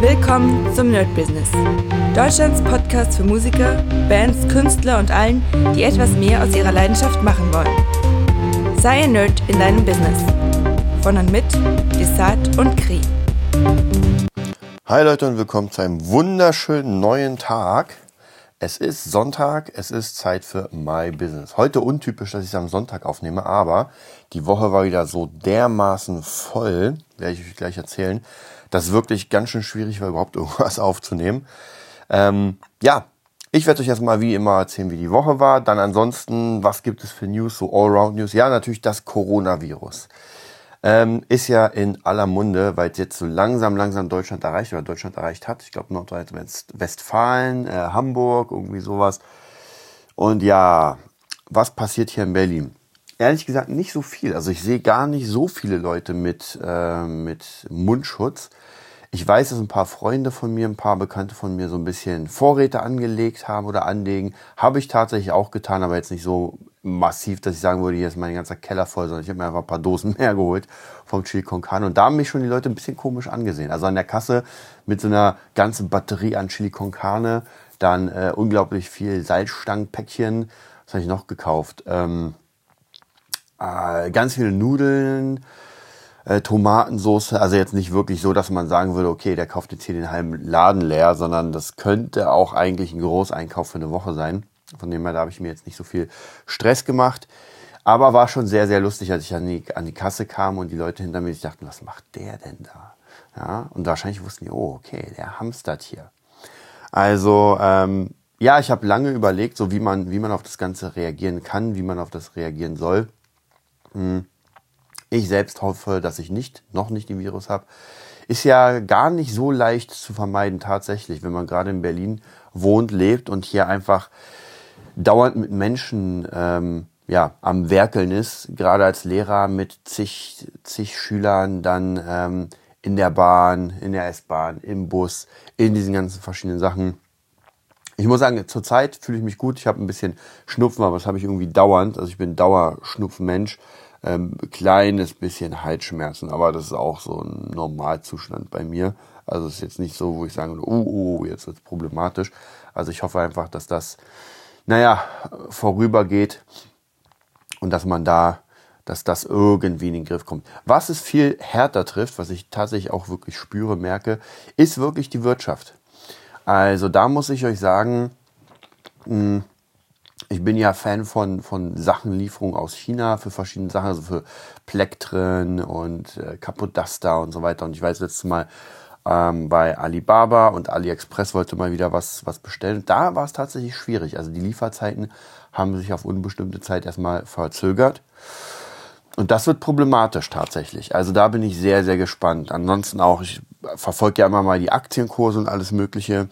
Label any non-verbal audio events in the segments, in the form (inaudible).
Willkommen zum Nerd Business. Deutschlands Podcast für Musiker, Bands, Künstler und allen, die etwas mehr aus ihrer Leidenschaft machen wollen. Sei ein Nerd in deinem Business. Von und mit Desart und Kri. Hi Leute und willkommen zu einem wunderschönen neuen Tag. Es ist Sonntag, es ist Zeit für My Business. Heute untypisch, dass ich es am Sonntag aufnehme, aber die Woche war wieder so dermaßen voll, werde ich euch gleich erzählen, dass wirklich ganz schön schwierig war, überhaupt (laughs) irgendwas aufzunehmen. Ähm, ja, ich werde euch erstmal wie immer erzählen, wie die Woche war. Dann ansonsten, was gibt es für News, so Allround-News? Ja, natürlich das Coronavirus. Ähm, ist ja in aller Munde, weil es jetzt so langsam, langsam Deutschland erreicht oder Deutschland erreicht hat. Ich glaube Nordrhein-Westfalen, äh, Hamburg, irgendwie sowas. Und ja, was passiert hier in Berlin? Ehrlich gesagt nicht so viel. Also ich sehe gar nicht so viele Leute mit, äh, mit Mundschutz. Ich weiß, dass ein paar Freunde von mir, ein paar Bekannte von mir so ein bisschen Vorräte angelegt haben oder anlegen. Habe ich tatsächlich auch getan, aber jetzt nicht so massiv, dass ich sagen würde, hier ist mein ganzer Keller voll, sondern ich habe mir einfach ein paar Dosen (laughs) mehr geholt vom Chili con Carne. Und da haben mich schon die Leute ein bisschen komisch angesehen. Also an der Kasse mit so einer ganzen Batterie an Chili con Carne, dann äh, unglaublich viel Salzstangenpäckchen. Was habe ich noch gekauft? Ähm, äh, ganz viele Nudeln, äh, Tomatensauce. Also jetzt nicht wirklich so, dass man sagen würde, okay, der kauft jetzt hier den halben Laden leer, sondern das könnte auch eigentlich ein Großeinkauf für eine Woche sein. Von dem her, da habe ich mir jetzt nicht so viel Stress gemacht. Aber war schon sehr, sehr lustig, als ich an die, an die Kasse kam und die Leute hinter mir sich dachten, was macht der denn da? Ja, und wahrscheinlich wussten die, oh, okay, der hamstert hier. Also, ähm, ja, ich habe lange überlegt, so wie man, wie man auf das Ganze reagieren kann, wie man auf das reagieren soll. Hm. Ich selbst hoffe, dass ich nicht, noch nicht den Virus habe. Ist ja gar nicht so leicht zu vermeiden tatsächlich, wenn man gerade in Berlin wohnt, lebt und hier einfach dauernd mit Menschen ähm, ja, am Werkeln ist, gerade als Lehrer mit zig, zig Schülern dann ähm, in der Bahn, in der S-Bahn, im Bus, in diesen ganzen verschiedenen Sachen. Ich muss sagen, zurzeit fühle ich mich gut. Ich habe ein bisschen Schnupfen, aber das habe ich irgendwie dauernd. Also ich bin Dauerschnupfenmensch. Ähm, kleines bisschen Halsschmerzen, aber das ist auch so ein Normalzustand bei mir. Also es ist jetzt nicht so, wo ich sage, oh, oh, jetzt wird's problematisch. Also ich hoffe einfach, dass das, naja, vorübergeht und dass man da, dass das irgendwie in den Griff kommt. Was es viel härter trifft, was ich tatsächlich auch wirklich spüre, merke, ist wirklich die Wirtschaft. Also da muss ich euch sagen, mh, hm, ich bin ja Fan von, von Sachenlieferung aus China für verschiedene Sachen, also für Plektren und äh, Kapodaster und so weiter. Und ich weiß letztes Mal ähm, bei Alibaba und AliExpress wollte mal wieder was, was bestellen. Da war es tatsächlich schwierig. Also die Lieferzeiten haben sich auf unbestimmte Zeit erstmal verzögert. Und das wird problematisch tatsächlich. Also da bin ich sehr, sehr gespannt. Ansonsten auch, ich verfolge ja immer mal die Aktienkurse und alles Mögliche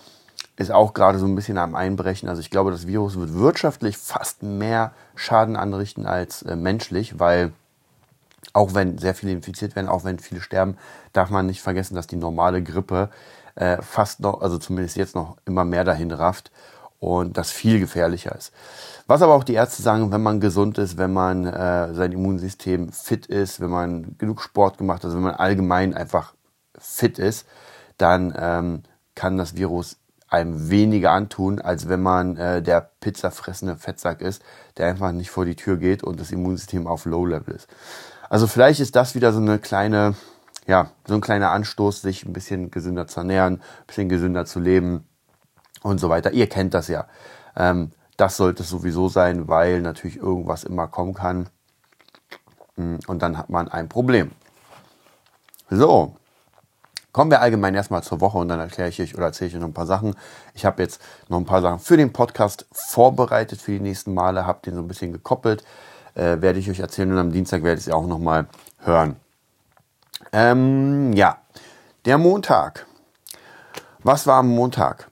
ist auch gerade so ein bisschen am Einbrechen. Also ich glaube, das Virus wird wirtschaftlich fast mehr Schaden anrichten als äh, menschlich, weil auch wenn sehr viele infiziert werden, auch wenn viele sterben, darf man nicht vergessen, dass die normale Grippe äh, fast noch, also zumindest jetzt noch immer mehr dahin rafft und das viel gefährlicher ist. Was aber auch die Ärzte sagen, wenn man gesund ist, wenn man äh, sein Immunsystem fit ist, wenn man genug Sport gemacht hat, also wenn man allgemein einfach fit ist, dann ähm, kann das Virus einem weniger antun, als wenn man äh, der pizzafressende Fettsack ist, der einfach nicht vor die Tür geht und das Immunsystem auf Low-Level ist. Also vielleicht ist das wieder so eine kleine, ja, so ein kleiner Anstoß, sich ein bisschen gesünder zu ernähren, ein bisschen gesünder zu leben und so weiter. Ihr kennt das ja. Ähm, das sollte es sowieso sein, weil natürlich irgendwas immer kommen kann. Mm, und dann hat man ein Problem. So, Kommen wir allgemein erstmal zur Woche und dann erkläre ich euch oder erzähle ich euch noch ein paar Sachen. Ich habe jetzt noch ein paar Sachen für den Podcast vorbereitet für die nächsten Male, habe den so ein bisschen gekoppelt, äh, werde ich euch erzählen und am Dienstag werde ich es auch nochmal hören. Ähm, ja, der Montag. Was war am Montag?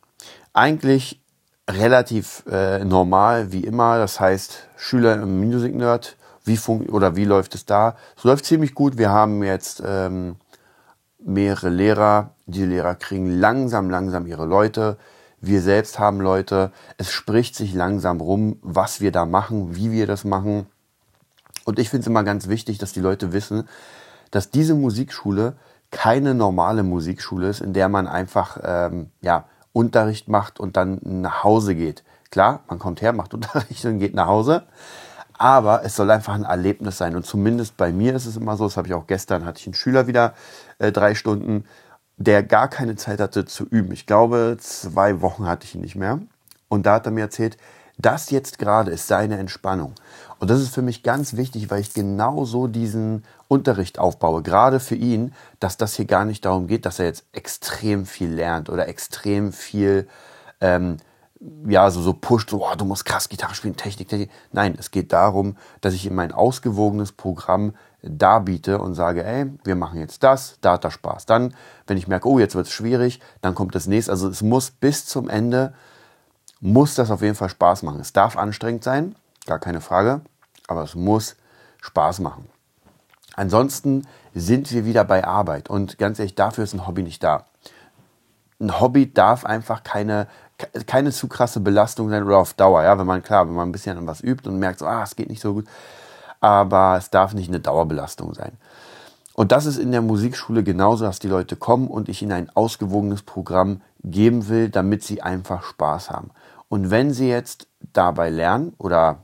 Eigentlich relativ äh, normal, wie immer. Das heißt, Schüler im Music Nerd, wie fun oder wie läuft es da? Es läuft ziemlich gut. Wir haben jetzt ähm, mehrere Lehrer. Die Lehrer kriegen langsam, langsam ihre Leute. Wir selbst haben Leute. Es spricht sich langsam rum, was wir da machen, wie wir das machen. Und ich finde es immer ganz wichtig, dass die Leute wissen, dass diese Musikschule keine normale Musikschule ist, in der man einfach ähm, ja, Unterricht macht und dann nach Hause geht. Klar, man kommt her, macht (laughs) Unterricht und geht nach Hause. Aber es soll einfach ein Erlebnis sein. Und zumindest bei mir ist es immer so, das habe ich auch gestern, hatte ich einen Schüler wieder äh, drei Stunden, der gar keine Zeit hatte zu üben. Ich glaube, zwei Wochen hatte ich ihn nicht mehr. Und da hat er mir erzählt, das jetzt gerade ist seine Entspannung. Und das ist für mich ganz wichtig, weil ich genau so diesen Unterricht aufbaue, gerade für ihn, dass das hier gar nicht darum geht, dass er jetzt extrem viel lernt oder extrem viel, ähm, ja, so, so pusht, so, oh, du musst krass Gitarre spielen, Technik, Technik. Nein, es geht darum, dass ich ihm mein ausgewogenes Programm darbiete und sage, ey, wir machen jetzt das, da hat er Spaß. Dann, wenn ich merke, oh, jetzt wird es schwierig, dann kommt das nächste. Also es muss bis zum Ende, muss das auf jeden Fall Spaß machen. Es darf anstrengend sein, gar keine Frage, aber es muss Spaß machen. Ansonsten sind wir wieder bei Arbeit und ganz ehrlich, dafür ist ein Hobby nicht da. Ein Hobby darf einfach keine, keine zu krasse Belastung sein oder auf Dauer. Ja, wenn man klar, wenn man ein bisschen an was übt und merkt, so, ah, es geht nicht so gut, aber es darf nicht eine Dauerbelastung sein. Und das ist in der Musikschule genauso, dass die Leute kommen und ich ihnen ein ausgewogenes Programm geben will, damit sie einfach Spaß haben. Und wenn sie jetzt dabei lernen oder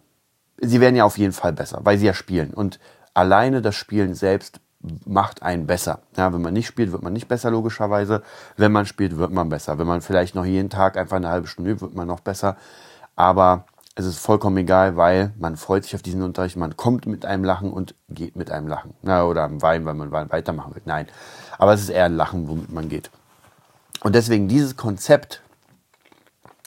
sie werden ja auf jeden Fall besser, weil sie ja spielen und alleine das Spielen selbst macht einen besser. Ja, wenn man nicht spielt, wird man nicht besser logischerweise. Wenn man spielt, wird man besser. Wenn man vielleicht noch jeden Tag einfach eine halbe Stunde übt, wird man noch besser. Aber es ist vollkommen egal, weil man freut sich auf diesen Unterricht, man kommt mit einem Lachen und geht mit einem Lachen. Na, oder am Wein, weil man weitermachen will. Nein. Aber es ist eher ein Lachen, womit man geht. Und deswegen dieses Konzept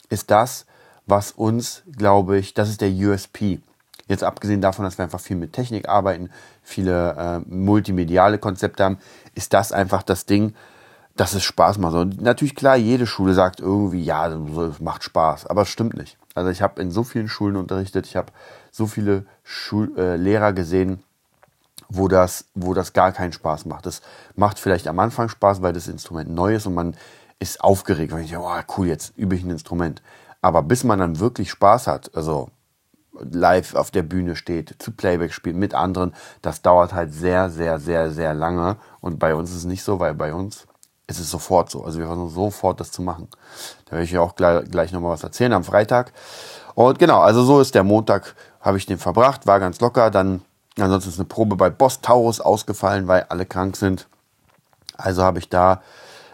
ist das, was uns, glaube ich, das ist der USP. Jetzt abgesehen davon, dass wir einfach viel mit Technik arbeiten, viele äh, multimediale Konzepte haben, ist das einfach das Ding, dass es Spaß macht. Und natürlich klar, jede Schule sagt irgendwie, ja, es macht Spaß, aber es stimmt nicht. Also ich habe in so vielen Schulen unterrichtet, ich habe so viele Schul äh, Lehrer gesehen, wo das, wo das gar keinen Spaß macht. Das macht vielleicht am Anfang Spaß, weil das Instrument neu ist und man ist aufgeregt, weil ich denke, oh, cool, jetzt übe ich ein Instrument. Aber bis man dann wirklich Spaß hat, also live auf der Bühne steht, zu Playback spielt mit anderen, das dauert halt sehr, sehr, sehr, sehr lange. Und bei uns ist es nicht so, weil bei uns ist es sofort so. Also wir versuchen sofort das zu machen. Da werde ich ja auch gleich, gleich nochmal was erzählen am Freitag. Und genau, also so ist der Montag, habe ich den verbracht, war ganz locker. Dann, ansonsten ist eine Probe bei Boss Taurus ausgefallen, weil alle krank sind. Also habe ich da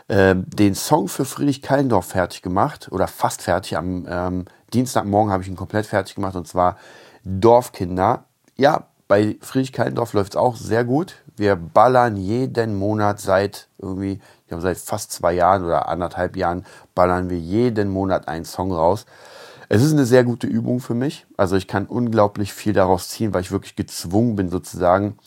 äh, den Song für Friedrich Kallendorf fertig gemacht oder fast fertig. Am ähm, Dienstagmorgen habe ich ihn komplett fertig gemacht und zwar Dorfkinder. Ja, bei Friedrich Kallendorf läuft es auch sehr gut. Wir ballern jeden Monat seit irgendwie, ich glaube seit fast zwei Jahren oder anderthalb Jahren, ballern wir jeden Monat einen Song raus. Es ist eine sehr gute Übung für mich. Also ich kann unglaublich viel daraus ziehen, weil ich wirklich gezwungen bin, sozusagen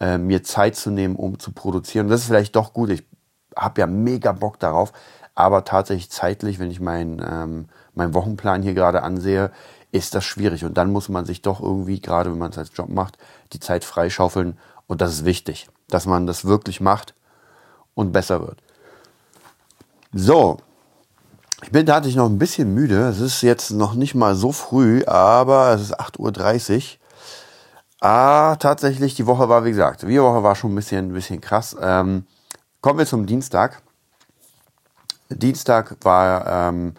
äh, mir Zeit zu nehmen, um zu produzieren. Und das ist vielleicht doch gut. Ich habe ja mega Bock darauf, aber tatsächlich zeitlich, wenn ich meinen ähm, mein Wochenplan hier gerade ansehe, ist das schwierig. Und dann muss man sich doch irgendwie, gerade wenn man es als Job macht, die Zeit freischaufeln. Und das ist wichtig, dass man das wirklich macht und besser wird. So, ich bin tatsächlich noch ein bisschen müde. Es ist jetzt noch nicht mal so früh, aber es ist 8.30 Uhr. Ah, tatsächlich, die Woche war, wie gesagt, die Woche war schon ein bisschen, ein bisschen krass. Ähm, kommen wir zum Dienstag. Dienstag war, ähm,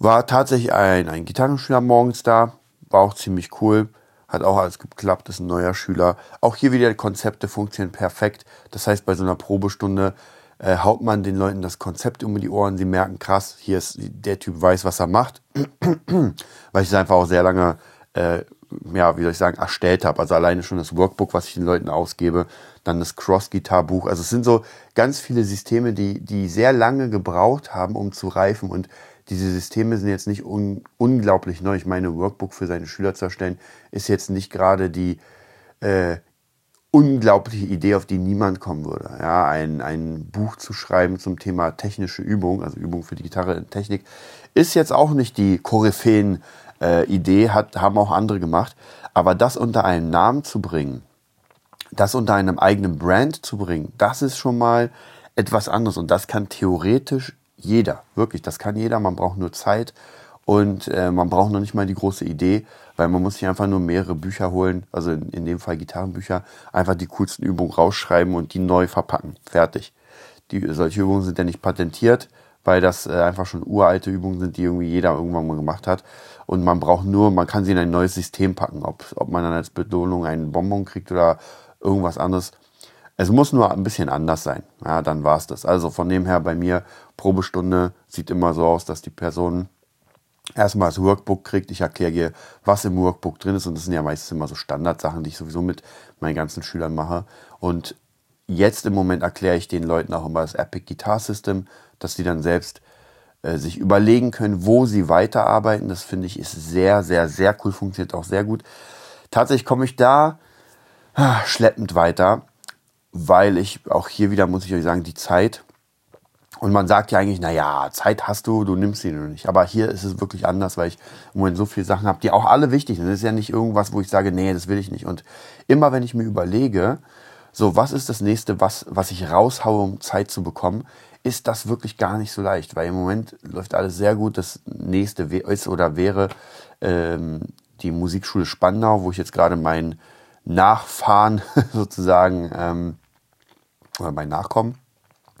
war tatsächlich ein, ein Gitarrenschüler morgens da. War auch ziemlich cool. Hat auch alles geklappt, ist ein neuer Schüler. Auch hier wieder Konzepte funktionieren perfekt. Das heißt, bei so einer Probestunde äh, haut man den Leuten das Konzept um die Ohren. Sie merken, krass, hier ist der Typ weiß, was er macht. (clears throat) Weil ich es einfach auch sehr lange, äh, ja, wie soll ich sagen, erstellt habe. Also alleine schon das Workbook, was ich den Leuten ausgebe, dann das Cross-Guitar-Buch. Also es sind so ganz viele Systeme, die, die sehr lange gebraucht haben, um zu reifen. Und diese Systeme sind jetzt nicht un unglaublich neu. Ich meine, Workbook für seine Schüler zu erstellen, ist jetzt nicht gerade die äh, unglaubliche Idee, auf die niemand kommen würde. Ja, ein, ein Buch zu schreiben zum Thema technische Übung, also Übung für die Gitarre in Technik, ist jetzt auch nicht die Koryphäen äh, hat, haben auch andere gemacht. Aber das unter einem Namen zu bringen, das unter einem eigenen Brand zu bringen, das ist schon mal etwas anderes und das kann theoretisch jeder, wirklich, das kann jeder, man braucht nur Zeit und äh, man braucht noch nicht mal die große Idee, weil man muss sich einfach nur mehrere Bücher holen, also in, in dem Fall Gitarrenbücher, einfach die coolsten Übungen rausschreiben und die neu verpacken. Fertig. Die, solche Übungen sind ja nicht patentiert, weil das äh, einfach schon uralte Übungen sind, die irgendwie jeder irgendwann mal gemacht hat. Und man braucht nur, man kann sie in ein neues System packen, ob, ob man dann als Belohnung einen Bonbon kriegt oder irgendwas anderes. Es muss nur ein bisschen anders sein. Ja, dann war's das. Also von dem her bei mir, Probestunde sieht immer so aus, dass die Person erstmal das Workbook kriegt. Ich erkläre ihr, was im Workbook drin ist. Und das sind ja meistens immer so Standardsachen, die ich sowieso mit meinen ganzen Schülern mache. Und jetzt im Moment erkläre ich den Leuten auch immer das Epic Guitar System, dass sie dann selbst äh, sich überlegen können, wo sie weiterarbeiten. Das finde ich ist sehr, sehr, sehr cool, funktioniert auch sehr gut. Tatsächlich komme ich da ah, schleppend weiter, weil ich auch hier wieder, muss ich euch sagen, die Zeit und man sagt ja eigentlich, na ja, Zeit hast du, du nimmst sie nur nicht. Aber hier ist es wirklich anders, weil ich im Moment so viele Sachen habe, die auch alle wichtig sind. Das ist ja nicht irgendwas, wo ich sage, nee, das will ich nicht. Und immer wenn ich mir überlege, so, was ist das nächste, was, was ich raushaue, um Zeit zu bekommen, ist das wirklich gar nicht so leicht, weil im Moment läuft alles sehr gut. Das nächste ist oder wäre ähm, die Musikschule Spandau, wo ich jetzt gerade mein Nachfahren (laughs) sozusagen ähm, oder mein Nachkommen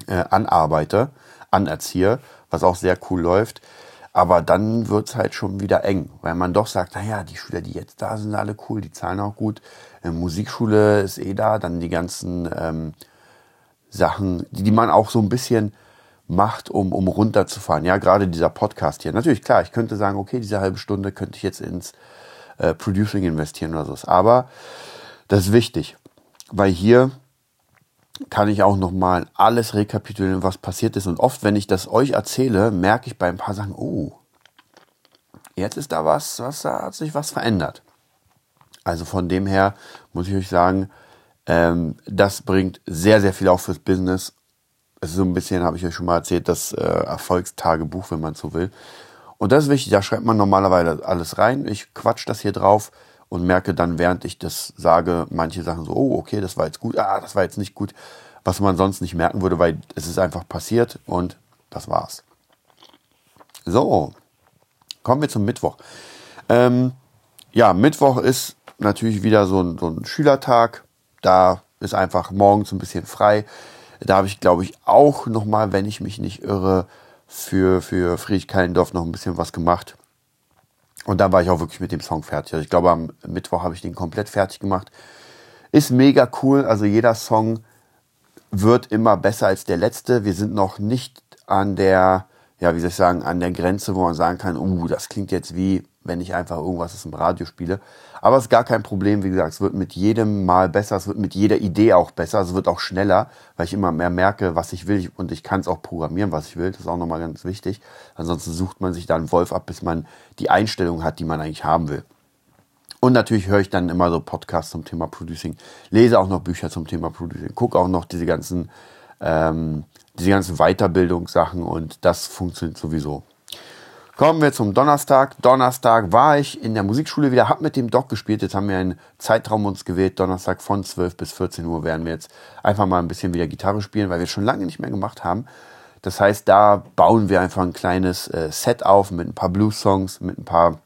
äh, anarbeite, anerziehe, was auch sehr cool läuft. Aber dann wird's halt schon wieder eng, weil man doch sagt, naja, die Schüler, die jetzt da sind, sind alle cool, die zahlen auch gut. Äh, Musikschule ist eh da, dann die ganzen ähm, Sachen, die, die man auch so ein bisschen macht, um, um runterzufahren. Ja, gerade dieser Podcast hier. Natürlich, klar, ich könnte sagen, okay, diese halbe Stunde könnte ich jetzt ins äh, Producing investieren oder so. Aber das ist wichtig, weil hier kann ich auch nochmal alles rekapitulieren, was passiert ist. Und oft, wenn ich das euch erzähle, merke ich bei ein paar Sachen, oh, jetzt ist da was, was da hat sich was verändert. Also von dem her muss ich euch sagen, ähm, das bringt sehr, sehr viel auch fürs Business. Es ist so ein bisschen, habe ich euch schon mal erzählt, das äh, Erfolgstagebuch, wenn man so will. Und das ist wichtig, da schreibt man normalerweise alles rein. Ich quatsch das hier drauf und merke dann, während ich das sage, manche Sachen so, oh, okay, das war jetzt gut, ah, das war jetzt nicht gut, was man sonst nicht merken würde, weil es ist einfach passiert und das war's. So, kommen wir zum Mittwoch. Ähm, ja, Mittwoch ist natürlich wieder so ein, so ein Schülertag. Da ist einfach morgens ein bisschen frei. Da habe ich, glaube ich, auch nochmal, wenn ich mich nicht irre, für, für Friedrich Kallendorf noch ein bisschen was gemacht. Und da war ich auch wirklich mit dem Song fertig. Also ich glaube, am Mittwoch habe ich den komplett fertig gemacht. Ist mega cool. Also jeder Song wird immer besser als der letzte. Wir sind noch nicht an der, ja, wie soll ich sagen, an der Grenze, wo man sagen kann, uh, das klingt jetzt wie, wenn ich einfach irgendwas aus dem Radio spiele. Aber es ist gar kein Problem, wie gesagt, es wird mit jedem Mal besser, es wird mit jeder Idee auch besser, es wird auch schneller, weil ich immer mehr merke, was ich will und ich kann es auch programmieren, was ich will. Das ist auch nochmal ganz wichtig. Ansonsten sucht man sich da einen Wolf ab, bis man die Einstellung hat, die man eigentlich haben will. Und natürlich höre ich dann immer so Podcasts zum Thema Producing, lese auch noch Bücher zum Thema Producing, gucke auch noch diese ganzen, ähm, diese ganzen Weiterbildungssachen und das funktioniert sowieso. Kommen wir zum Donnerstag. Donnerstag war ich in der Musikschule wieder, habe mit dem Doc gespielt. Jetzt haben wir einen Zeitraum uns gewählt. Donnerstag von 12 bis 14 Uhr werden wir jetzt einfach mal ein bisschen wieder Gitarre spielen, weil wir es schon lange nicht mehr gemacht haben. Das heißt, da bauen wir einfach ein kleines äh, Set auf mit ein paar Blues-Songs, mit ein paar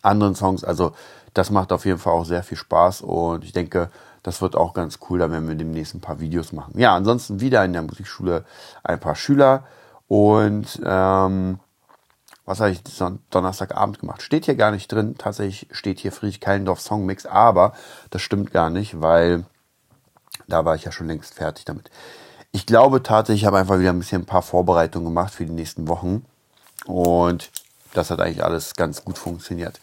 anderen Songs. Also das macht auf jeden Fall auch sehr viel Spaß und ich denke, das wird auch ganz cool, da werden wir demnächst ein paar Videos machen. Ja, ansonsten wieder in der Musikschule ein paar Schüler und ähm, was habe ich Donnerstagabend gemacht? Steht hier gar nicht drin. Tatsächlich steht hier Friedrich Keilendorf Songmix, aber das stimmt gar nicht, weil da war ich ja schon längst fertig damit. Ich glaube tatsächlich, ich habe einfach wieder ein bisschen ein paar Vorbereitungen gemacht für die nächsten Wochen und das hat eigentlich alles ganz gut funktioniert.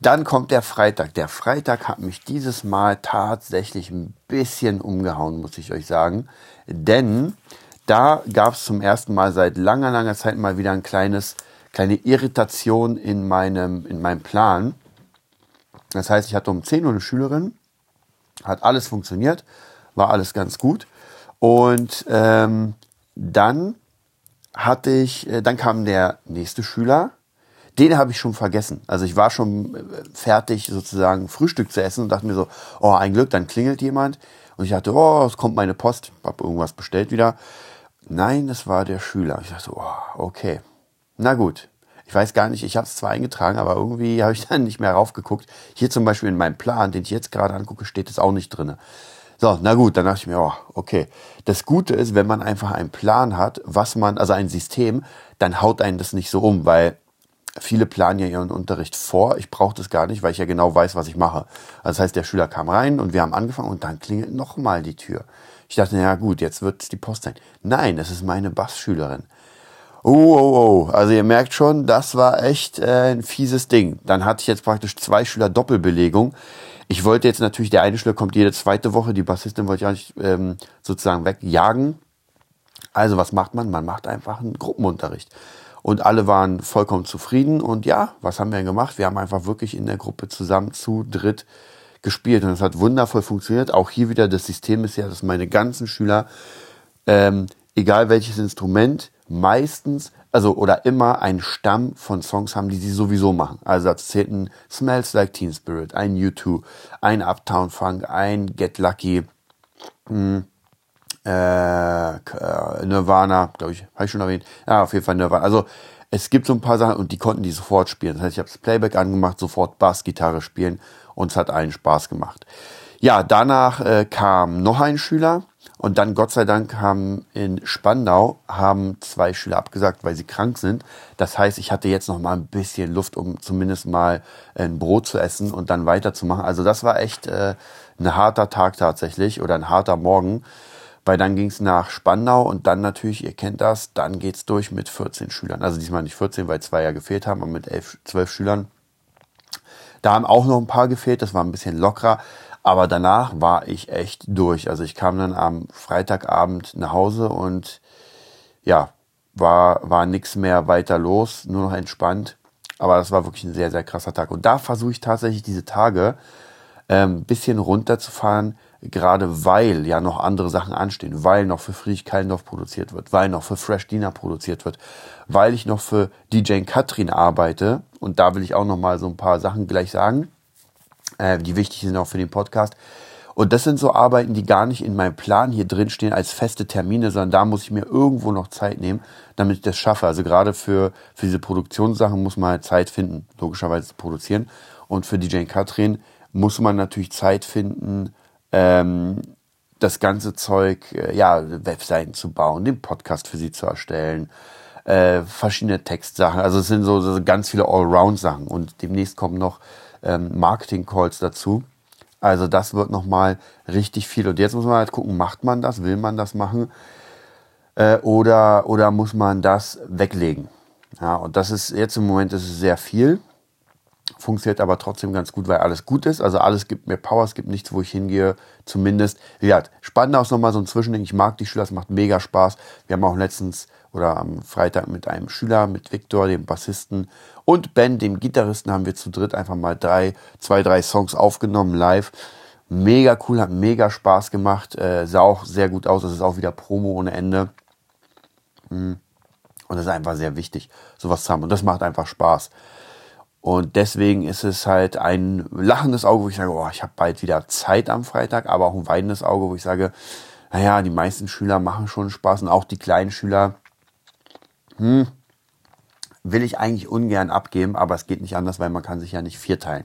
Dann kommt der Freitag. Der Freitag hat mich dieses Mal tatsächlich ein bisschen umgehauen, muss ich euch sagen. Denn da gab es zum ersten Mal seit langer, langer Zeit mal wieder ein kleines kleine Irritation in meinem, in meinem Plan. Das heißt, ich hatte um 10 Uhr eine Schülerin, hat alles funktioniert, war alles ganz gut. Und ähm, dann hatte ich, äh, dann kam der nächste Schüler, den habe ich schon vergessen. Also ich war schon äh, fertig, sozusagen Frühstück zu essen und dachte mir so, oh, ein Glück, dann klingelt jemand. Und ich dachte, oh, es kommt meine Post, habe irgendwas bestellt wieder. Nein, es war der Schüler. Ich dachte, oh, okay. Na gut. Ich weiß gar nicht, ich habe es zwar eingetragen, aber irgendwie habe ich (laughs) dann nicht mehr raufgeguckt. Hier zum Beispiel in meinem Plan, den ich jetzt gerade angucke, steht es auch nicht drin. So, na gut, dann dachte ich mir, oh, okay. Das Gute ist, wenn man einfach einen Plan hat, was man, also ein System, dann haut einen das nicht so um, weil viele planen ja ihren Unterricht vor. Ich brauche das gar nicht, weil ich ja genau weiß, was ich mache. Also das heißt, der Schüler kam rein und wir haben angefangen und dann klingelt nochmal die Tür. Ich dachte, ja gut, jetzt wird es die Post sein. Nein, es ist meine Bassschülerin. Oh, oh, oh. Also ihr merkt schon, das war echt äh, ein fieses Ding. Dann hatte ich jetzt praktisch zwei Schüler Doppelbelegung. Ich wollte jetzt natürlich, der eine Schüler kommt jede zweite Woche, die Bassistin wollte ich eigentlich ähm, sozusagen wegjagen. Also was macht man? Man macht einfach einen Gruppenunterricht. Und alle waren vollkommen zufrieden. Und ja, was haben wir denn gemacht? Wir haben einfach wirklich in der Gruppe zusammen zu dritt gespielt und es hat wundervoll funktioniert. Auch hier wieder das System ist ja, dass meine ganzen Schüler, ähm, egal welches Instrument, meistens, also oder immer einen Stamm von Songs haben, die sie sowieso machen. Also da zählt ein Smells Like Teen Spirit, ein U2, ein Uptown Funk, ein Get Lucky, hm, äh, Nirvana, glaube ich, habe ich schon erwähnt. Ja, auf jeden Fall Nirvana. Also es gibt so ein paar Sachen und die konnten die sofort spielen. Das heißt, ich habe das Playback angemacht, sofort Bass, Gitarre spielen und es hat allen Spaß gemacht. Ja, danach äh, kam noch ein Schüler und dann Gott sei Dank haben in Spandau haben zwei Schüler abgesagt, weil sie krank sind. Das heißt, ich hatte jetzt noch mal ein bisschen Luft, um zumindest mal ein Brot zu essen und dann weiterzumachen. Also das war echt äh, ein harter Tag tatsächlich oder ein harter Morgen, weil dann ging es nach Spandau und dann natürlich, ihr kennt das, dann geht's durch mit 14 Schülern. Also diesmal nicht 14, weil zwei ja gefehlt haben, aber mit elf, zwölf Schülern. Da haben auch noch ein paar gefehlt, das war ein bisschen lockerer. Aber danach war ich echt durch. Also ich kam dann am Freitagabend nach Hause und ja, war, war nichts mehr weiter los, nur noch entspannt. Aber das war wirklich ein sehr, sehr krasser Tag. Und da versuche ich tatsächlich diese Tage ähm, bisschen runterzufahren, gerade weil ja noch andere Sachen anstehen, weil noch für Friedrich Kallendorf produziert wird, weil noch für Fresh Dina produziert wird, weil ich noch für DJ Katrin arbeite und da will ich auch noch mal so ein paar Sachen gleich sagen, äh, die wichtig sind auch für den Podcast. Und das sind so Arbeiten, die gar nicht in meinem Plan hier drin stehen als feste Termine, sondern da muss ich mir irgendwo noch Zeit nehmen, damit ich das schaffe. Also gerade für, für diese Produktionssachen muss man halt Zeit finden, logischerweise zu produzieren. Und für DJ Katrin muss man natürlich Zeit finden, ähm, das ganze Zeug, äh, ja, Webseiten zu bauen, den Podcast für sie zu erstellen, äh, verschiedene Textsachen. Also es sind so, so ganz viele Allround-Sachen und demnächst kommen noch ähm, Marketing-Calls dazu. Also das wird nochmal richtig viel. Und jetzt muss man halt gucken, macht man das, will man das machen äh, oder, oder muss man das weglegen? Ja, und das ist jetzt im Moment ist es sehr viel funktioniert aber trotzdem ganz gut, weil alles gut ist. Also alles gibt mir Power, es gibt nichts, wo ich hingehe, zumindest. Ja, spannend auch nochmal so ein Zwischending. Ich mag die Schüler, es macht mega Spaß. Wir haben auch letztens oder am Freitag mit einem Schüler, mit Viktor, dem Bassisten und Ben, dem Gitarristen, haben wir zu dritt einfach mal drei, zwei, drei Songs aufgenommen live. Mega cool, hat mega Spaß gemacht, äh, sah auch sehr gut aus. Es ist auch wieder Promo ohne Ende. Hm. Und das ist einfach sehr wichtig, sowas zu haben. Und das macht einfach Spaß. Und deswegen ist es halt ein lachendes Auge, wo ich sage, oh, ich habe bald wieder Zeit am Freitag, aber auch ein weinendes Auge, wo ich sage, naja, die meisten Schüler machen schon Spaß und auch die kleinen Schüler, hm, will ich eigentlich ungern abgeben, aber es geht nicht anders, weil man kann sich ja nicht vierteilen.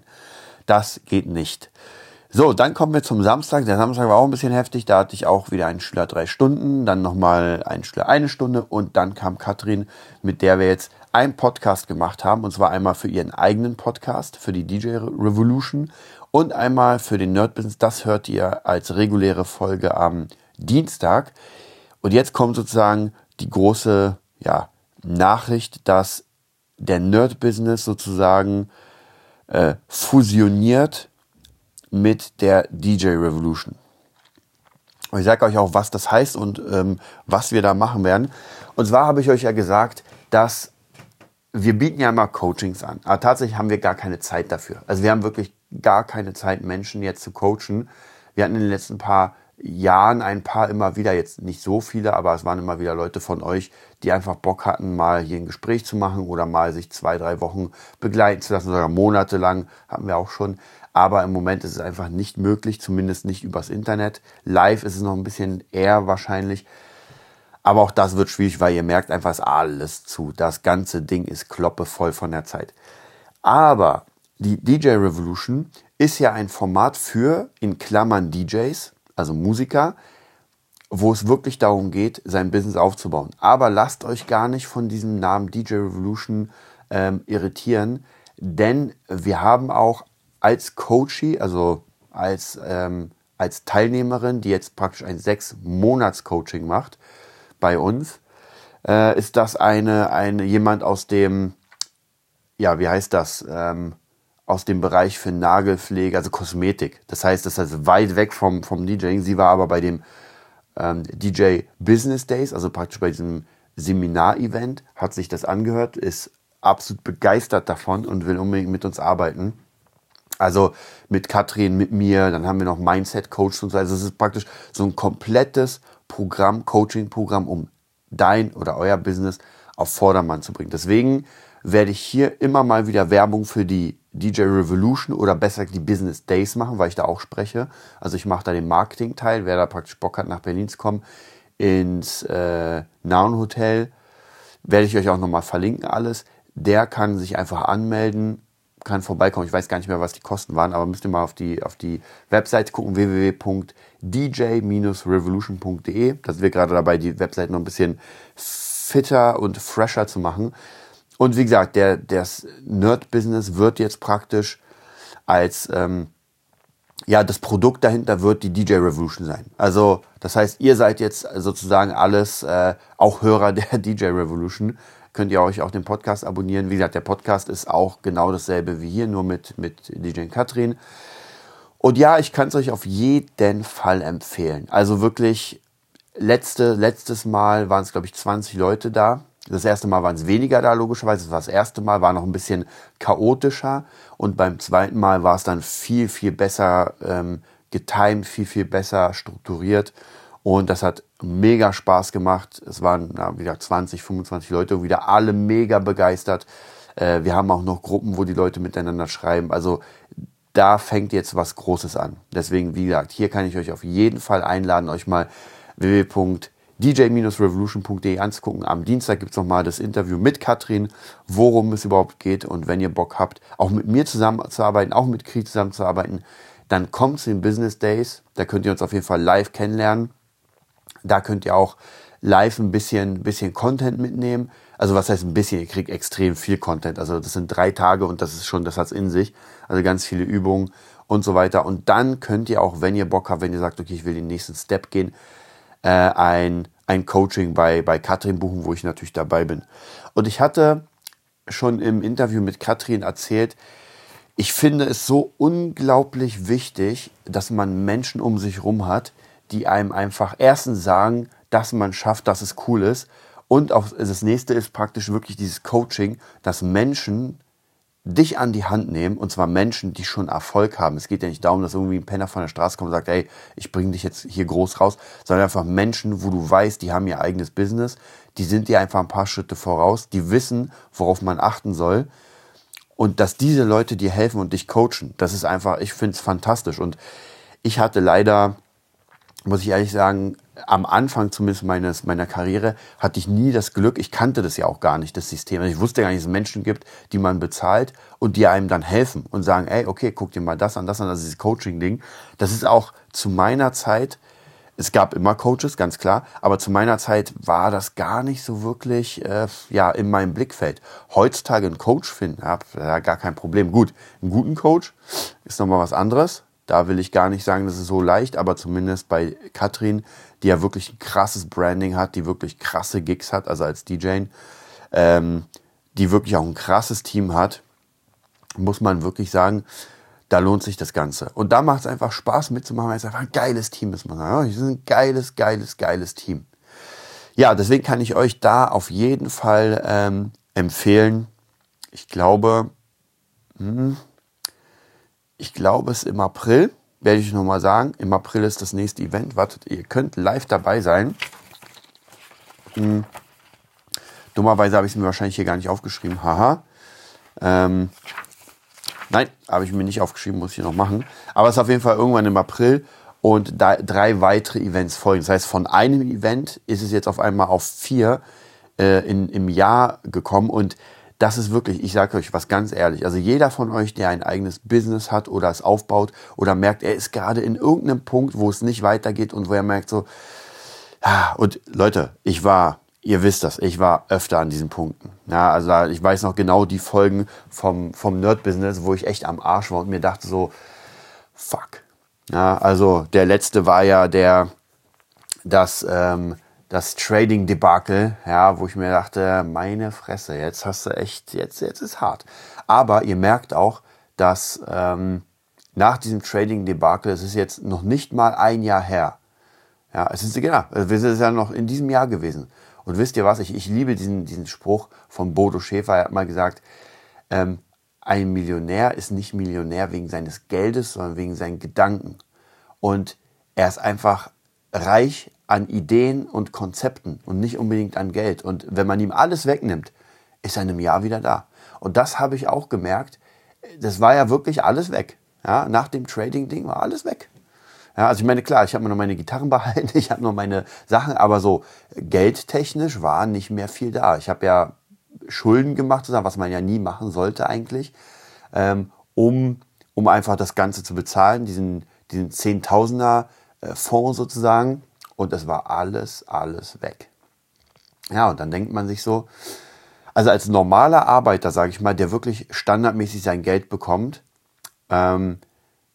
Das geht nicht. So, dann kommen wir zum Samstag. Der Samstag war auch ein bisschen heftig. Da hatte ich auch wieder einen Schüler drei Stunden, dann nochmal einen Schüler eine Stunde und dann kam Katrin, mit der wir jetzt einen Podcast gemacht haben. Und zwar einmal für ihren eigenen Podcast, für die DJ Revolution und einmal für den Nerd Business. Das hört ihr als reguläre Folge am Dienstag. Und jetzt kommt sozusagen die große ja, Nachricht, dass der Nerd Business sozusagen äh, fusioniert mit der DJ Revolution. Ich sage euch auch, was das heißt und ähm, was wir da machen werden. Und zwar habe ich euch ja gesagt, dass wir bieten ja immer Coachings an. Aber tatsächlich haben wir gar keine Zeit dafür. Also wir haben wirklich gar keine Zeit, Menschen jetzt zu coachen. Wir hatten in den letzten paar Jahren ein paar immer wieder, jetzt nicht so viele, aber es waren immer wieder Leute von euch, die einfach Bock hatten, mal hier ein Gespräch zu machen oder mal sich zwei, drei Wochen begleiten zu lassen, sogar monatelang hatten wir auch schon. Aber im Moment ist es einfach nicht möglich, zumindest nicht übers Internet. Live ist es noch ein bisschen eher wahrscheinlich. Aber auch das wird schwierig, weil ihr merkt einfach, es alles zu. Das ganze Ding ist kloppevoll von der Zeit. Aber die DJ Revolution ist ja ein Format für, in Klammern DJs, also Musiker, wo es wirklich darum geht, sein Business aufzubauen. Aber lasst euch gar nicht von diesem Namen DJ Revolution ähm, irritieren, denn wir haben auch als Coachie, also als, ähm, als Teilnehmerin, die jetzt praktisch ein sechs Monats Coaching macht bei uns, äh, ist das eine, eine jemand aus dem, ja, wie heißt das, ähm, aus dem Bereich für Nagelpflege, also Kosmetik. Das heißt, das ist weit weg vom, vom DJing. Sie war aber bei dem ähm, DJ Business Days, also praktisch bei diesem Seminarevent, hat sich das angehört, ist absolut begeistert davon und will unbedingt mit uns arbeiten. Also mit Katrin, mit mir, dann haben wir noch Mindset Coach und so. Also es ist praktisch so ein komplettes Programm, Coaching-Programm, um dein oder euer Business auf Vordermann zu bringen. Deswegen werde ich hier immer mal wieder Werbung für die DJ Revolution oder besser die Business Days machen, weil ich da auch spreche. Also ich mache da den Marketing-Teil, wer da praktisch Bock hat, nach Berlin zu kommen, ins äh, Nauen Hotel, werde ich euch auch nochmal verlinken alles der kann sich einfach anmelden, kann vorbeikommen. Ich weiß gar nicht mehr, was die Kosten waren, aber müsst ihr mal auf die, auf die Website gucken, www.dj-revolution.de. Da sind wir gerade dabei, die Website noch ein bisschen fitter und fresher zu machen. Und wie gesagt, der, das Nerd-Business wird jetzt praktisch als, ähm, ja, das Produkt dahinter wird die DJ Revolution sein. Also, das heißt, ihr seid jetzt sozusagen alles, äh, auch Hörer (laughs) der DJ Revolution könnt ihr euch auch den Podcast abonnieren. Wie gesagt, der Podcast ist auch genau dasselbe wie hier, nur mit, mit DJ Katrin. Und ja, ich kann es euch auf jeden Fall empfehlen. Also wirklich, letzte, letztes Mal waren es, glaube ich, 20 Leute da. Das erste Mal waren es weniger da, logischerweise. Das war das erste Mal, war noch ein bisschen chaotischer. Und beim zweiten Mal war es dann viel, viel besser ähm, getimed, viel, viel besser strukturiert. Und das hat mega Spaß gemacht. Es waren na, wieder 20, 25 Leute, wieder alle mega begeistert. Äh, wir haben auch noch Gruppen, wo die Leute miteinander schreiben. Also da fängt jetzt was Großes an. Deswegen, wie gesagt, hier kann ich euch auf jeden Fall einladen, euch mal www.dj-revolution.de anzugucken. Am Dienstag gibt's noch mal das Interview mit Katrin, worum es überhaupt geht. Und wenn ihr Bock habt, auch mit mir zusammenzuarbeiten, auch mit Kri zusammenzuarbeiten, dann kommt zu den Business Days. Da könnt ihr uns auf jeden Fall live kennenlernen. Da könnt ihr auch live ein bisschen, bisschen Content mitnehmen. Also was heißt ein bisschen? Ihr kriegt extrem viel Content. Also das sind drei Tage und das ist schon, das hat's in sich. Also ganz viele Übungen und so weiter. Und dann könnt ihr auch, wenn ihr Bock habt, wenn ihr sagt, okay, ich will den nächsten Step gehen, äh, ein, ein Coaching bei, bei Katrin buchen, wo ich natürlich dabei bin. Und ich hatte schon im Interview mit Katrin erzählt, ich finde es so unglaublich wichtig, dass man Menschen um sich herum hat, die einem einfach erstens sagen, dass man schafft, dass es cool ist. Und auch das nächste ist praktisch wirklich dieses Coaching, dass Menschen dich an die Hand nehmen, und zwar Menschen, die schon Erfolg haben. Es geht ja nicht darum, dass irgendwie ein Penner von der Straße kommt und sagt, ey, ich bringe dich jetzt hier groß raus, sondern einfach Menschen, wo du weißt, die haben ihr eigenes Business, die sind dir einfach ein paar Schritte voraus, die wissen, worauf man achten soll. Und dass diese Leute dir helfen und dich coachen, das ist einfach, ich finde es fantastisch. Und ich hatte leider muss ich ehrlich sagen, am Anfang zumindest meines, meiner Karriere hatte ich nie das Glück, ich kannte das ja auch gar nicht, das System. Also ich wusste gar nicht, dass es Menschen gibt, die man bezahlt und die einem dann helfen und sagen, ey, okay, guck dir mal das an, das an, das ist dieses Coaching-Ding. Das ist auch zu meiner Zeit, es gab immer Coaches, ganz klar, aber zu meiner Zeit war das gar nicht so wirklich äh, ja, in meinem Blickfeld. Heutzutage einen Coach finden, ja, gar kein Problem. Gut, einen guten Coach ist nochmal was anderes da will ich gar nicht sagen, das ist so leicht, aber zumindest bei Katrin, die ja wirklich ein krasses Branding hat, die wirklich krasse Gigs hat, also als DJ, ähm, die wirklich auch ein krasses Team hat, muss man wirklich sagen, da lohnt sich das Ganze. Und da macht es einfach Spaß mitzumachen, weil es einfach ein geiles Team ist. Man sagt, ist ein geiles, geiles, geiles Team. Ja, deswegen kann ich euch da auf jeden Fall ähm, empfehlen. Ich glaube, hm, ich glaube es im April, werde ich nochmal sagen. Im April ist das nächste Event. Wartet, ihr könnt live dabei sein. Hm. Dummerweise habe ich es mir wahrscheinlich hier gar nicht aufgeschrieben. Haha. Ähm, nein, habe ich mir nicht aufgeschrieben, muss ich noch machen. Aber es ist auf jeden Fall irgendwann im April. und da, drei weitere Events folgen. Das heißt, von einem Event ist es jetzt auf einmal auf vier äh, in, im Jahr gekommen und das ist wirklich, ich sage euch was ganz ehrlich, also jeder von euch, der ein eigenes Business hat oder es aufbaut oder merkt, er ist gerade in irgendeinem Punkt, wo es nicht weitergeht und wo er merkt so, und Leute, ich war, ihr wisst das, ich war öfter an diesen Punkten. Ja, also ich weiß noch genau die Folgen vom, vom Nerd-Business, wo ich echt am Arsch war und mir dachte so, fuck. Ja, also der letzte war ja der, das, ähm, das Trading-Debakel, ja, wo ich mir dachte, meine Fresse, jetzt hast du echt, jetzt, jetzt ist hart. Aber ihr merkt auch, dass ähm, nach diesem Trading-Debakel, es ist jetzt noch nicht mal ein Jahr her. Ja, es ist genau, wir sind ja noch in diesem Jahr gewesen. Und wisst ihr was? Ich, ich liebe diesen, diesen Spruch von Bodo Schäfer. Er hat mal gesagt, ähm, ein Millionär ist nicht Millionär wegen seines Geldes, sondern wegen seinen Gedanken. Und er ist einfach reich an Ideen und Konzepten und nicht unbedingt an Geld. Und wenn man ihm alles wegnimmt, ist er in einem Jahr wieder da. Und das habe ich auch gemerkt. Das war ja wirklich alles weg. Ja, nach dem Trading-Ding war alles weg. Ja, also ich meine, klar, ich habe noch meine Gitarren (laughs) behalten, ich habe noch meine Sachen, aber so geldtechnisch war nicht mehr viel da. Ich habe ja Schulden gemacht, was man ja nie machen sollte eigentlich, ähm, um, um einfach das Ganze zu bezahlen, diesen, diesen Zehntausender äh, sozusagen. Und das war alles, alles weg. Ja, und dann denkt man sich so, also als normaler Arbeiter, sage ich mal, der wirklich standardmäßig sein Geld bekommt, ähm,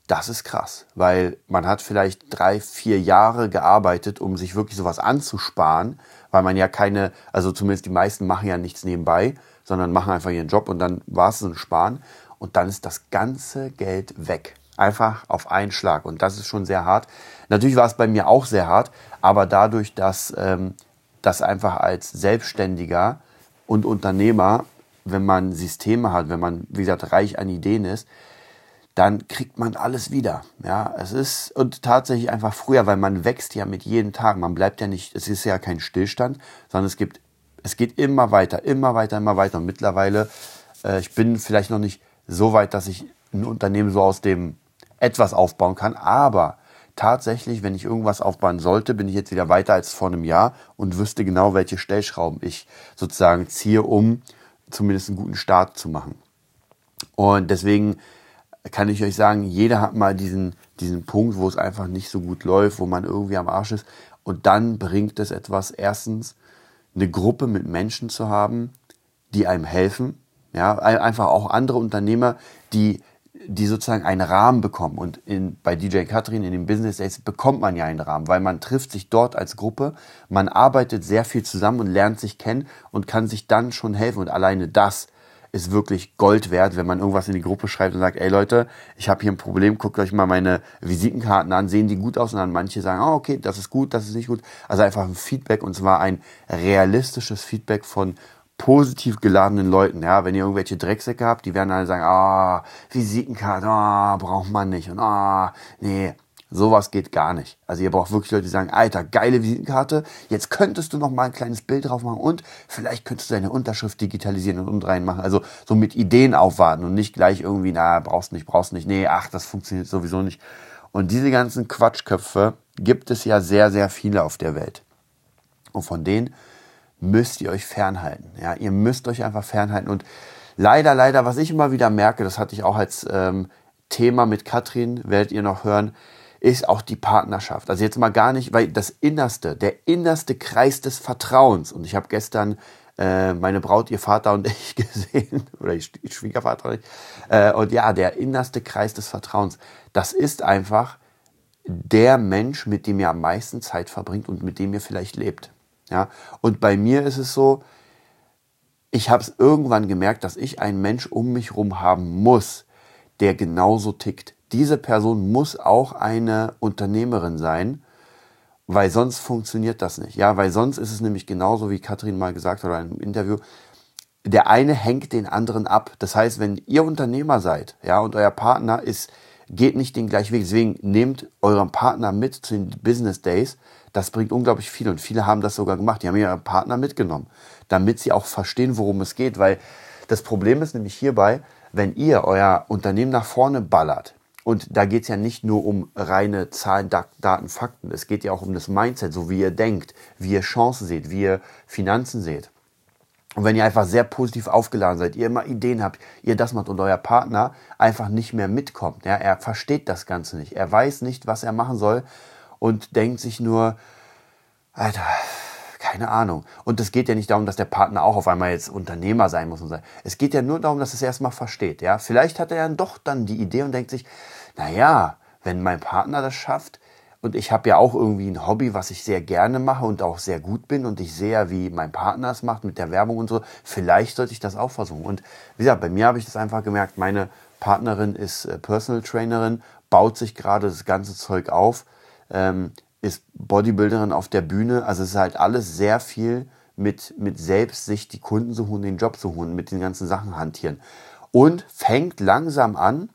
das ist krass, weil man hat vielleicht drei, vier Jahre gearbeitet, um sich wirklich sowas anzusparen, weil man ja keine, also zumindest die meisten machen ja nichts nebenbei, sondern machen einfach ihren Job und dann war es ein Sparen und dann ist das ganze Geld weg. Einfach auf einen Schlag und das ist schon sehr hart. Natürlich war es bei mir auch sehr hart, aber dadurch, dass ähm, das einfach als Selbstständiger und Unternehmer, wenn man Systeme hat, wenn man, wie gesagt, reich an Ideen ist, dann kriegt man alles wieder. Ja, es ist und tatsächlich einfach früher, weil man wächst ja mit jedem Tag. Man bleibt ja nicht, es ist ja kein Stillstand, sondern es gibt, es geht immer weiter, immer weiter, immer weiter. Und mittlerweile, äh, ich bin vielleicht noch nicht so weit, dass ich ein Unternehmen so aus dem etwas aufbauen kann, aber tatsächlich, wenn ich irgendwas aufbauen sollte, bin ich jetzt wieder weiter als vor einem Jahr und wüsste genau, welche Stellschrauben ich sozusagen ziehe, um zumindest einen guten Start zu machen. Und deswegen kann ich euch sagen, jeder hat mal diesen, diesen Punkt, wo es einfach nicht so gut läuft, wo man irgendwie am Arsch ist. Und dann bringt es etwas, erstens eine Gruppe mit Menschen zu haben, die einem helfen. Ja, einfach auch andere Unternehmer, die, die sozusagen einen Rahmen bekommen. Und in, bei DJ Katrin in den Business Days bekommt man ja einen Rahmen, weil man trifft sich dort als Gruppe, man arbeitet sehr viel zusammen und lernt sich kennen und kann sich dann schon helfen. Und alleine das ist wirklich Gold wert, wenn man irgendwas in die Gruppe schreibt und sagt, ey Leute, ich habe hier ein Problem, guckt euch mal meine Visitenkarten an, sehen die gut aus und dann manche sagen, oh, okay, das ist gut, das ist nicht gut. Also einfach ein Feedback und zwar ein realistisches Feedback von positiv geladenen Leuten. Ja, wenn ihr irgendwelche Drecksäcke habt, die werden alle sagen, ah, oh, Visitenkarte, ah, oh, braucht man nicht und ah, oh, nee, Sowas geht gar nicht. Also ihr braucht wirklich Leute, die sagen, Alter, geile Visitenkarte, jetzt könntest du noch mal ein kleines Bild drauf machen und vielleicht könntest du deine Unterschrift digitalisieren und unten machen. Also so mit Ideen aufwarten und nicht gleich irgendwie, na, brauchst nicht, brauchst nicht, nee, ach, das funktioniert sowieso nicht. Und diese ganzen Quatschköpfe gibt es ja sehr, sehr viele auf der Welt. Und von denen müsst ihr euch fernhalten. Ja, ihr müsst euch einfach fernhalten. Und leider, leider, was ich immer wieder merke, das hatte ich auch als ähm, Thema mit Katrin, werdet ihr noch hören, ist auch die Partnerschaft. Also jetzt mal gar nicht, weil das Innerste, der innerste Kreis des Vertrauens, und ich habe gestern äh, meine Braut, ihr Vater und (laughs) ich gesehen, oder ihr Schwiegervater, äh, und ja, der innerste Kreis des Vertrauens, das ist einfach der Mensch, mit dem ihr am meisten Zeit verbringt und mit dem ihr vielleicht lebt. Ja? Und bei mir ist es so, ich habe es irgendwann gemerkt, dass ich einen Mensch um mich herum haben muss, der genauso tickt diese Person muss auch eine Unternehmerin sein, weil sonst funktioniert das nicht. Ja, weil sonst ist es nämlich genauso, wie Katrin mal gesagt hat in einem Interview, der eine hängt den anderen ab. Das heißt, wenn ihr Unternehmer seid, ja, und euer Partner ist, geht nicht den gleichen Weg. Deswegen nehmt euren Partner mit zu den Business Days. Das bringt unglaublich viel und viele haben das sogar gemacht. Die haben ihren Partner mitgenommen, damit sie auch verstehen, worum es geht. Weil das Problem ist nämlich hierbei, wenn ihr euer Unternehmen nach vorne ballert, und da geht es ja nicht nur um reine Zahlen, Daten, Fakten. Es geht ja auch um das Mindset, so wie ihr denkt, wie ihr Chancen seht, wie ihr Finanzen seht. Und wenn ihr einfach sehr positiv aufgeladen seid, ihr immer Ideen habt, ihr das macht und euer Partner einfach nicht mehr mitkommt, ja, er versteht das Ganze nicht, er weiß nicht, was er machen soll und denkt sich nur, Alter, keine Ahnung. Und es geht ja nicht darum, dass der Partner auch auf einmal jetzt Unternehmer sein muss und so. Es geht ja nur darum, dass es erstmal versteht, ja. Vielleicht hat er ja doch dann die Idee und denkt sich, naja, wenn mein Partner das schafft, und ich habe ja auch irgendwie ein Hobby, was ich sehr gerne mache und auch sehr gut bin und ich sehe ja, wie mein Partner es macht mit der Werbung und so. Vielleicht sollte ich das auch versuchen. Und wie gesagt, bei mir habe ich das einfach gemerkt, meine Partnerin ist äh, Personal Trainerin, baut sich gerade das ganze Zeug auf, ähm, ist Bodybuilderin auf der Bühne. Also es ist halt alles sehr viel mit, mit selbst sich die Kunden suchen, den Job suchen, mit den ganzen Sachen hantieren. Und fängt langsam an,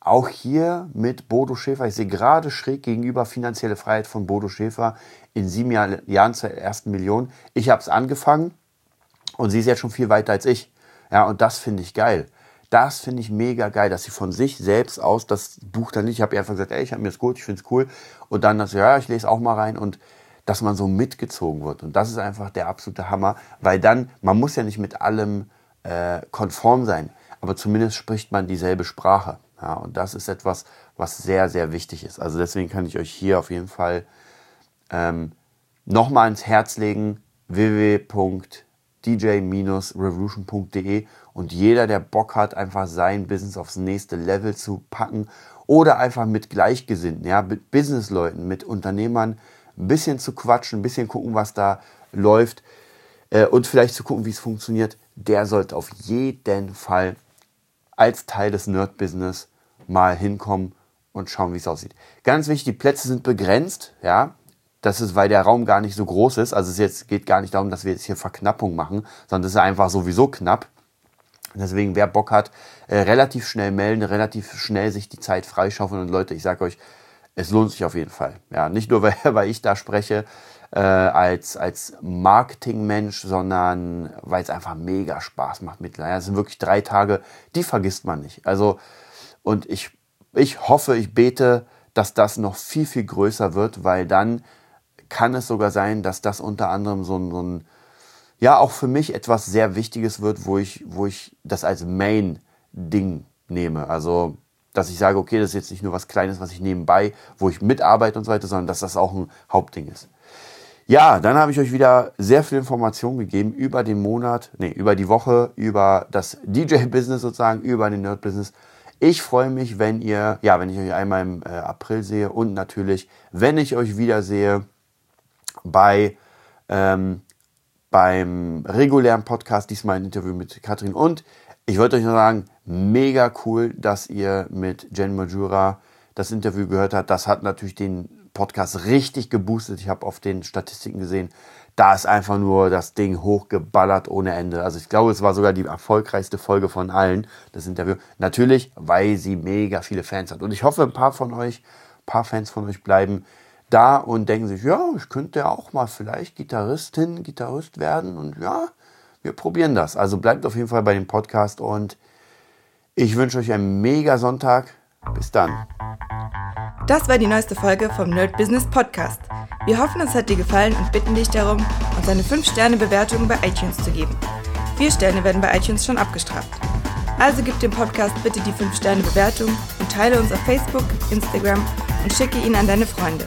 auch hier mit Bodo Schäfer. Ich sehe gerade schräg gegenüber finanzielle Freiheit von Bodo Schäfer in sieben Jahren zur ersten Million. Ich habe es angefangen und sie ist jetzt schon viel weiter als ich. Ja, und das finde ich geil. Das finde ich mega geil, dass sie von sich selbst aus das Buch dann nicht, ich habe einfach gesagt, ey, ich habe mir das gut, ich finde es cool. Und dann, dass, ja, ich lese auch mal rein und dass man so mitgezogen wird. Und das ist einfach der absolute Hammer, weil dann, man muss ja nicht mit allem äh, konform sein, aber zumindest spricht man dieselbe Sprache. Ja, und das ist etwas, was sehr, sehr wichtig ist. Also deswegen kann ich euch hier auf jeden Fall ähm, nochmal ins Herz legen, www.dj-revolution.de und jeder, der Bock hat, einfach sein Business aufs nächste Level zu packen oder einfach mit Gleichgesinnten, ja, mit Businessleuten, mit Unternehmern ein bisschen zu quatschen, ein bisschen gucken, was da läuft äh, und vielleicht zu gucken, wie es funktioniert, der sollte auf jeden Fall als Teil des Nerd-Business mal hinkommen und schauen, wie es aussieht. Ganz wichtig, die Plätze sind begrenzt, ja. Das ist, weil der Raum gar nicht so groß ist. Also es jetzt geht gar nicht darum, dass wir jetzt hier Verknappung machen, sondern es ist einfach sowieso knapp. Deswegen, wer Bock hat, äh, relativ schnell melden, relativ schnell sich die Zeit freischaufeln. Und Leute, ich sage euch, es lohnt sich auf jeden Fall. Ja, nicht nur, (laughs) weil, weil ich da spreche äh, als, als Marketingmensch, sondern weil es einfach mega Spaß macht mittlerweile. Es sind wirklich drei Tage, die vergisst man nicht. Also und ich, ich hoffe, ich bete, dass das noch viel, viel größer wird, weil dann kann es sogar sein, dass das unter anderem so ein, so ein ja, auch für mich etwas sehr Wichtiges wird, wo ich, wo ich das als Main-Ding nehme. Also, dass ich sage, okay, das ist jetzt nicht nur was Kleines, was ich nebenbei, wo ich mitarbeite und so weiter, sondern dass das auch ein Hauptding ist. Ja, dann habe ich euch wieder sehr viel Informationen gegeben über den Monat, nee, über die Woche, über das DJ-Business sozusagen, über den Nerd-Business. Ich freue mich, wenn ihr, ja, wenn ich euch einmal im äh, April sehe und natürlich, wenn ich euch wiedersehe bei ähm, beim regulären Podcast, diesmal ein Interview mit Katrin. Und ich wollte euch noch sagen, mega cool, dass ihr mit Jen Majura das Interview gehört habt. Das hat natürlich den Podcast richtig geboostet. Ich habe auf den Statistiken gesehen, da ist einfach nur das Ding hochgeballert ohne Ende. Also ich glaube, es war sogar die erfolgreichste Folge von allen, das Interview. Natürlich, weil sie mega viele Fans hat. Und ich hoffe, ein paar von euch, ein paar Fans von euch bleiben da und denken sich, ja, ich könnte ja auch mal vielleicht Gitarristin, Gitarrist werden. Und ja, wir probieren das. Also bleibt auf jeden Fall bei dem Podcast und ich wünsche euch einen mega Sonntag. Bis dann. Das war die neueste Folge vom Nerd Business Podcast. Wir hoffen, es hat dir gefallen und bitten dich darum, uns eine 5-Sterne-Bewertung bei iTunes zu geben. Vier Sterne werden bei iTunes schon abgestraft. Also gib dem Podcast bitte die 5-Sterne-Bewertung und teile uns auf Facebook, Instagram und schicke ihn an deine Freunde.